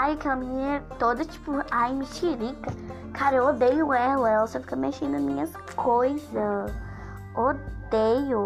Ai, aquela menina toda tipo, ai, mexerica. Cara, eu odeio ela. Ela só fica mexendo nas minhas coisas. Odeio.